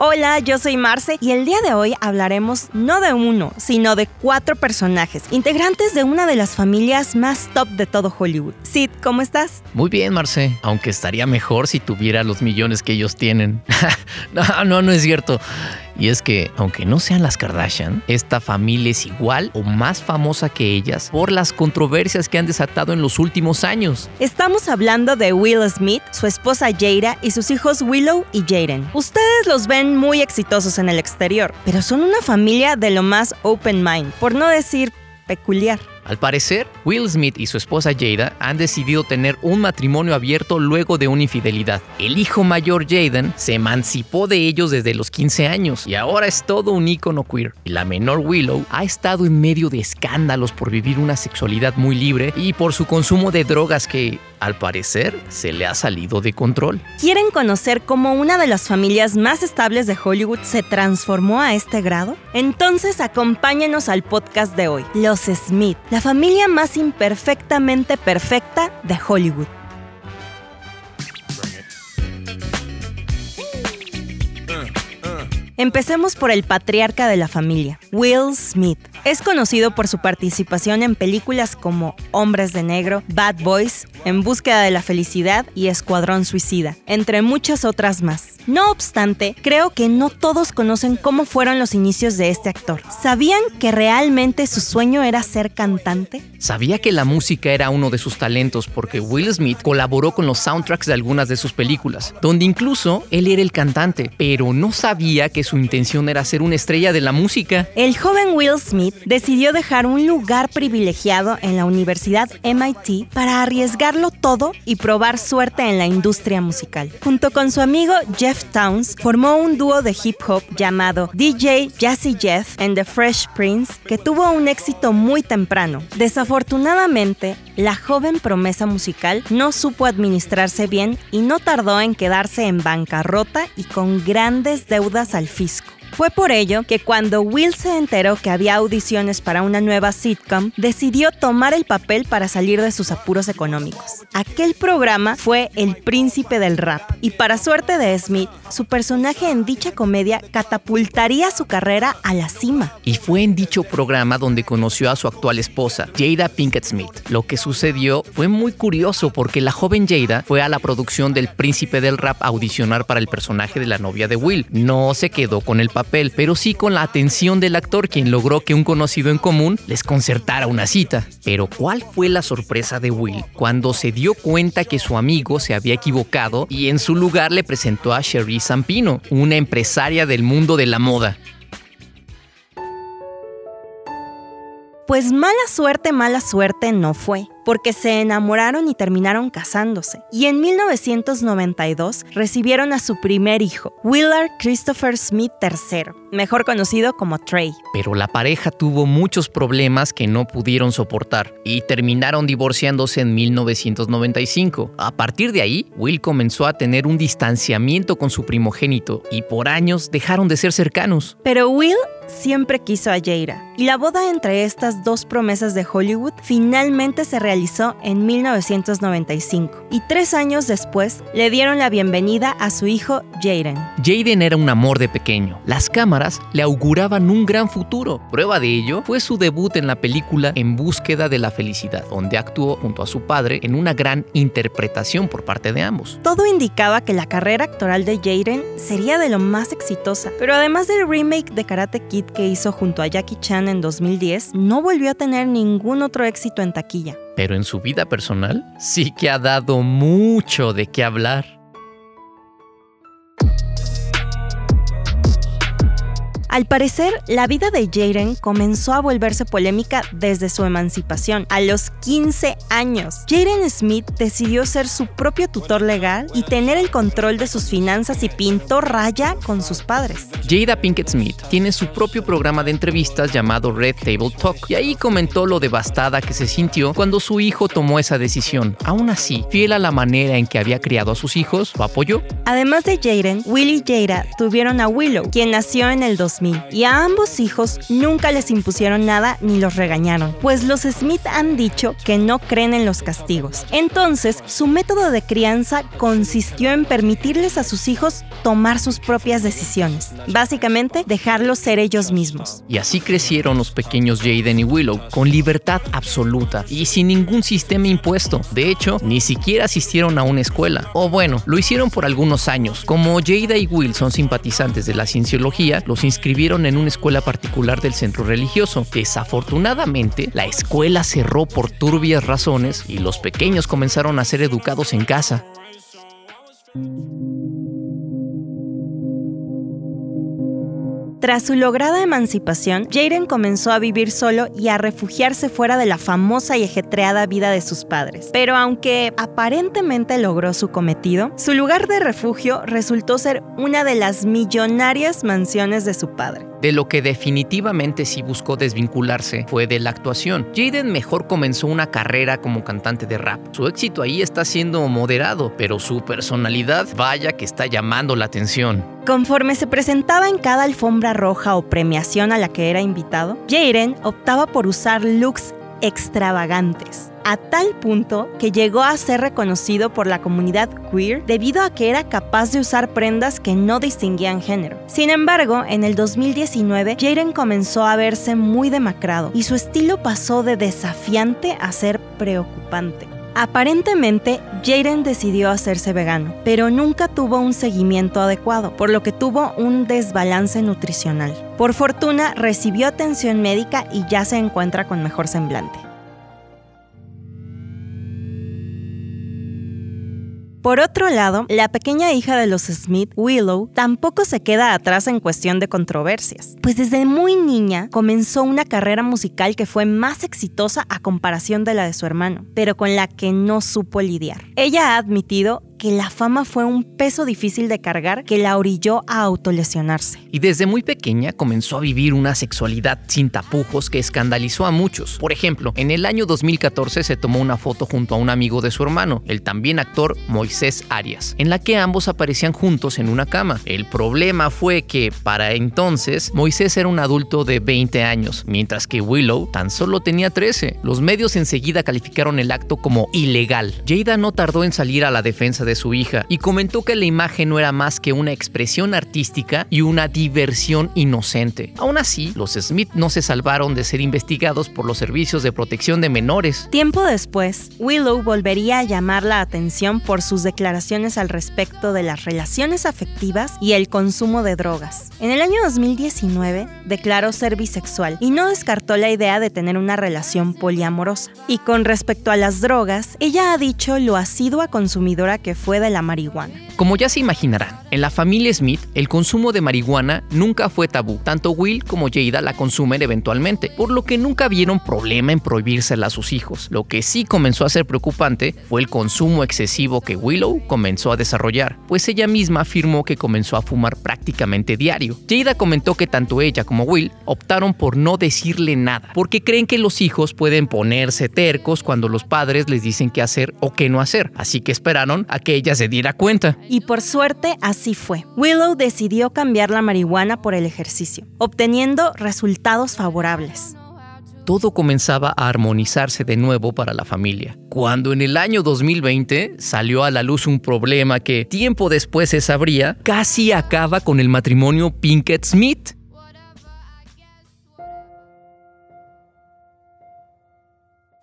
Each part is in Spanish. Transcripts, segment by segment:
Hola, yo soy Marce y el día de hoy hablaremos no de uno, sino de cuatro personajes, integrantes de una de las familias más top de todo Hollywood. Sid, ¿cómo estás? Muy bien, Marce, aunque estaría mejor si tuviera los millones que ellos tienen. no, no, no es cierto. Y es que, aunque no sean las Kardashian, esta familia es igual o más famosa que ellas por las controversias que han desatado en los últimos años. Estamos hablando de Will Smith, su esposa Jada y sus hijos Willow y Jaden. Ustedes los ven muy exitosos en el exterior, pero son una familia de lo más open mind, por no decir peculiar. Al parecer, Will Smith y su esposa Jada han decidido tener un matrimonio abierto luego de una infidelidad. El hijo mayor Jaden se emancipó de ellos desde los 15 años y ahora es todo un ícono queer. Y la menor Willow ha estado en medio de escándalos por vivir una sexualidad muy libre y por su consumo de drogas que, al parecer, se le ha salido de control. ¿Quieren conocer cómo una de las familias más estables de Hollywood se transformó a este grado? Entonces acompáñenos al podcast de hoy, Los Smith, la familia más imperfectamente perfecta de Hollywood. Empecemos por el patriarca de la familia, Will Smith. Es conocido por su participación en películas como Hombres de Negro, Bad Boys, En Búsqueda de la Felicidad y Escuadrón Suicida, entre muchas otras más. No obstante, creo que no todos conocen cómo fueron los inicios de este actor. ¿Sabían que realmente su sueño era ser cantante? Sabía que la música era uno de sus talentos porque Will Smith colaboró con los soundtracks de algunas de sus películas, donde incluso él era el cantante, pero no sabía que su intención era ser una estrella de la música. El joven Will Smith decidió dejar un lugar privilegiado en la Universidad MIT para arriesgarlo todo y probar suerte en la industria musical. Junto con su amigo Jeff Towns, formó un dúo de hip hop llamado DJ Jazzy Jeff and the Fresh Prince, que tuvo un éxito muy temprano. Desafortunadamente, la joven promesa musical no supo administrarse bien y no tardó en quedarse en bancarrota y con grandes deudas al fisco. Fue por ello que cuando Will se enteró que había audiciones para una nueva sitcom, decidió tomar el papel para salir de sus apuros económicos. Aquel programa fue El Príncipe del Rap, y para suerte de Smith, su personaje en dicha comedia catapultaría su carrera a la cima. Y fue en dicho programa donde conoció a su actual esposa, Jada Pinkett Smith. Lo que sucedió fue muy curioso porque la joven Jada fue a la producción del Príncipe del Rap a audicionar para el personaje de la novia de Will. No se quedó con el papel, pero sí con la atención del actor quien logró que un conocido en común les concertara una cita. Pero ¿cuál fue la sorpresa de Will cuando se dio cuenta que su amigo se había equivocado y en su lugar le presentó a Sherry Zampino, una empresaria del mundo de la moda? Pues mala suerte, mala suerte no fue porque se enamoraron y terminaron casándose. Y en 1992 recibieron a su primer hijo, Willard Christopher Smith III, mejor conocido como Trey. Pero la pareja tuvo muchos problemas que no pudieron soportar y terminaron divorciándose en 1995. A partir de ahí, Will comenzó a tener un distanciamiento con su primogénito y por años dejaron de ser cercanos. Pero Will siempre quiso a Jada, y la boda entre estas dos promesas de Hollywood finalmente se realizó en 1995 y tres años después le dieron la bienvenida a su hijo Jaden. Jaden era un amor de pequeño. Las cámaras le auguraban un gran futuro. Prueba de ello fue su debut en la película En búsqueda de la felicidad, donde actuó junto a su padre en una gran interpretación por parte de ambos. Todo indicaba que la carrera actoral de Jaden sería de lo más exitosa, pero además del remake de Karate Kid que hizo junto a Jackie Chan en 2010, no volvió a tener ningún otro éxito en taquilla pero en su vida personal sí que ha dado mucho de qué hablar. Al parecer, la vida de Jaden comenzó a volverse polémica desde su emancipación, a los 15 años. Jaden Smith decidió ser su propio tutor legal y tener el control de sus finanzas y pintó raya con sus padres. Jada Pinkett Smith tiene su propio programa de entrevistas llamado Red Table Talk y ahí comentó lo devastada que se sintió cuando su hijo tomó esa decisión. Aún así, fiel a la manera en que había criado a sus hijos, lo apoyó. Además de Jaden, Will y Jada tuvieron a Willow, quien nació en el 2000 2000 y a ambos hijos nunca les impusieron nada ni los regañaron, pues los Smith han dicho que no creen en los castigos. Entonces, su método de crianza consistió en permitirles a sus hijos tomar sus propias decisiones, básicamente dejarlos ser ellos mismos. Y así crecieron los pequeños Jaden y Willow, con libertad absoluta y sin ningún sistema impuesto. De hecho, ni siquiera asistieron a una escuela. O bueno, lo hicieron por algunos años. Como Jada y Will son simpatizantes de la cienciología, los inscribieron en una escuela particular del centro religioso. Desafortunadamente, la escuela cerró por turbias razones y los pequeños comenzaron a ser educados en casa. Tras su lograda emancipación, Jaden comenzó a vivir solo y a refugiarse fuera de la famosa y ajetreada vida de sus padres. Pero aunque aparentemente logró su cometido, su lugar de refugio resultó ser una de las millonarias mansiones de su padre. De lo que definitivamente sí buscó desvincularse fue de la actuación. Jaden mejor comenzó una carrera como cantante de rap. Su éxito ahí está siendo moderado, pero su personalidad vaya que está llamando la atención. Conforme se presentaba en cada alfombra roja o premiación a la que era invitado, Jaden optaba por usar looks extravagantes, a tal punto que llegó a ser reconocido por la comunidad queer debido a que era capaz de usar prendas que no distinguían género. Sin embargo, en el 2019, Jaden comenzó a verse muy demacrado y su estilo pasó de desafiante a ser preocupante. Aparentemente, Jaden decidió hacerse vegano, pero nunca tuvo un seguimiento adecuado, por lo que tuvo un desbalance nutricional. Por fortuna, recibió atención médica y ya se encuentra con mejor semblante. Por otro lado, la pequeña hija de los Smith, Willow, tampoco se queda atrás en cuestión de controversias, pues desde muy niña comenzó una carrera musical que fue más exitosa a comparación de la de su hermano, pero con la que no supo lidiar. Ella ha admitido que la fama fue un peso difícil de cargar que la orilló a autolesionarse. Y desde muy pequeña comenzó a vivir una sexualidad sin tapujos que escandalizó a muchos. Por ejemplo, en el año 2014 se tomó una foto junto a un amigo de su hermano, el también actor Moisés Arias, en la que ambos aparecían juntos en una cama. El problema fue que para entonces Moisés era un adulto de 20 años, mientras que Willow tan solo tenía 13. Los medios enseguida calificaron el acto como ilegal. Jada no tardó en salir a la defensa de su hija y comentó que la imagen no era más que una expresión artística y una diversión inocente. Aún así, los Smith no se salvaron de ser investigados por los servicios de protección de menores. Tiempo después, Willow volvería a llamar la atención por sus declaraciones al respecto de las relaciones afectivas y el consumo de drogas. En el año 2019, declaró ser bisexual y no descartó la idea de tener una relación poliamorosa. Y con respecto a las drogas, ella ha dicho lo asidua consumidora que fue de la marihuana. Como ya se imaginarán, en la familia Smith el consumo de marihuana nunca fue tabú. Tanto Will como Jada la consumen eventualmente, por lo que nunca vieron problema en prohibírsela a sus hijos. Lo que sí comenzó a ser preocupante fue el consumo excesivo que Willow comenzó a desarrollar, pues ella misma afirmó que comenzó a fumar prácticamente diario. Jada comentó que tanto ella como Will optaron por no decirle nada, porque creen que los hijos pueden ponerse tercos cuando los padres les dicen qué hacer o qué no hacer, así que esperaron a que ella se diera cuenta. Y por suerte así fue. Willow decidió cambiar la marihuana por el ejercicio, obteniendo resultados favorables todo comenzaba a armonizarse de nuevo para la familia. Cuando en el año 2020 salió a la luz un problema que tiempo después se sabría, casi acaba con el matrimonio Pinkett-Smith.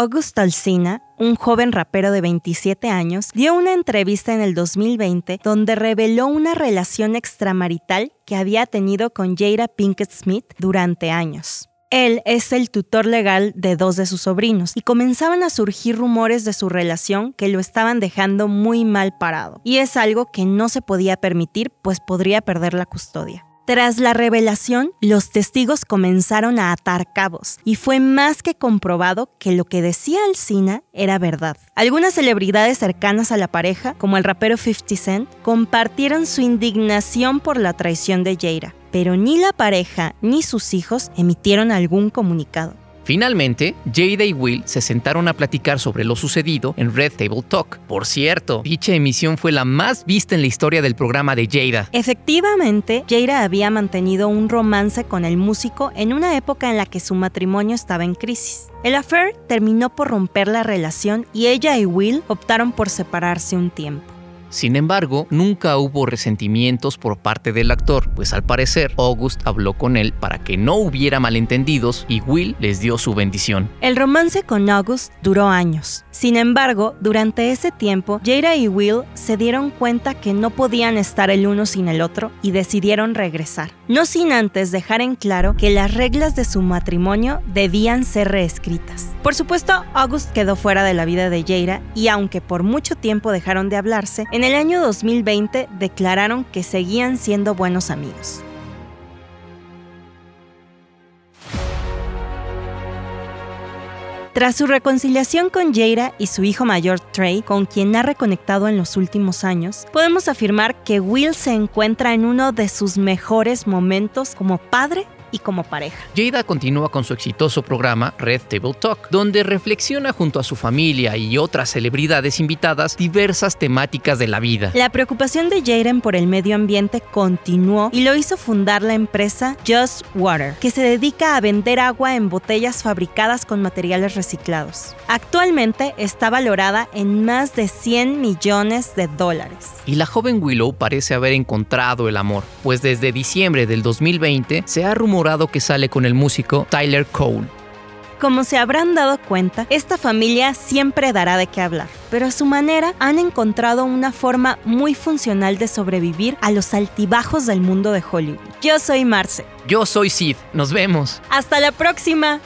August Alsina, un joven rapero de 27 años, dio una entrevista en el 2020 donde reveló una relación extramarital que había tenido con Jada Pinkett Smith durante años. Él es el tutor legal de dos de sus sobrinos y comenzaban a surgir rumores de su relación que lo estaban dejando muy mal parado. Y es algo que no se podía permitir pues podría perder la custodia. Tras la revelación, los testigos comenzaron a atar cabos y fue más que comprobado que lo que decía Alcina era verdad. Algunas celebridades cercanas a la pareja, como el rapero 50 Cent, compartieron su indignación por la traición de Jaira, pero ni la pareja ni sus hijos emitieron algún comunicado. Finalmente, Jada y Will se sentaron a platicar sobre lo sucedido en Red Table Talk. Por cierto, dicha emisión fue la más vista en la historia del programa de Jada. Efectivamente, Jada había mantenido un romance con el músico en una época en la que su matrimonio estaba en crisis. El affair terminó por romper la relación y ella y Will optaron por separarse un tiempo. Sin embargo, nunca hubo resentimientos por parte del actor, pues al parecer August habló con él para que no hubiera malentendidos y Will les dio su bendición. El romance con August duró años. Sin embargo, durante ese tiempo, Jada y Will se dieron cuenta que no podían estar el uno sin el otro y decidieron regresar. No sin antes dejar en claro que las reglas de su matrimonio debían ser reescritas. Por supuesto, August quedó fuera de la vida de Jada y aunque por mucho tiempo dejaron de hablarse, el año 2020 declararon que seguían siendo buenos amigos. Tras su reconciliación con Jada y su hijo mayor Trey, con quien ha reconectado en los últimos años, podemos afirmar que Will se encuentra en uno de sus mejores momentos como padre y como pareja. Jada continúa con su exitoso programa Red Table Talk, donde reflexiona junto a su familia y otras celebridades invitadas diversas temáticas de la vida. La preocupación de Jaden por el medio ambiente continuó y lo hizo fundar la empresa Just Water, que se dedica a vender agua en botellas fabricadas con materiales reciclados. Actualmente está valorada en más de 100 millones de dólares. Y la joven Willow parece haber encontrado el amor, pues desde diciembre del 2020 se ha rumorado que sale con el músico Tyler Cole. Como se habrán dado cuenta, esta familia siempre dará de qué hablar, pero a su manera han encontrado una forma muy funcional de sobrevivir a los altibajos del mundo de Hollywood. Yo soy Marce. Yo soy Sid. Nos vemos. Hasta la próxima.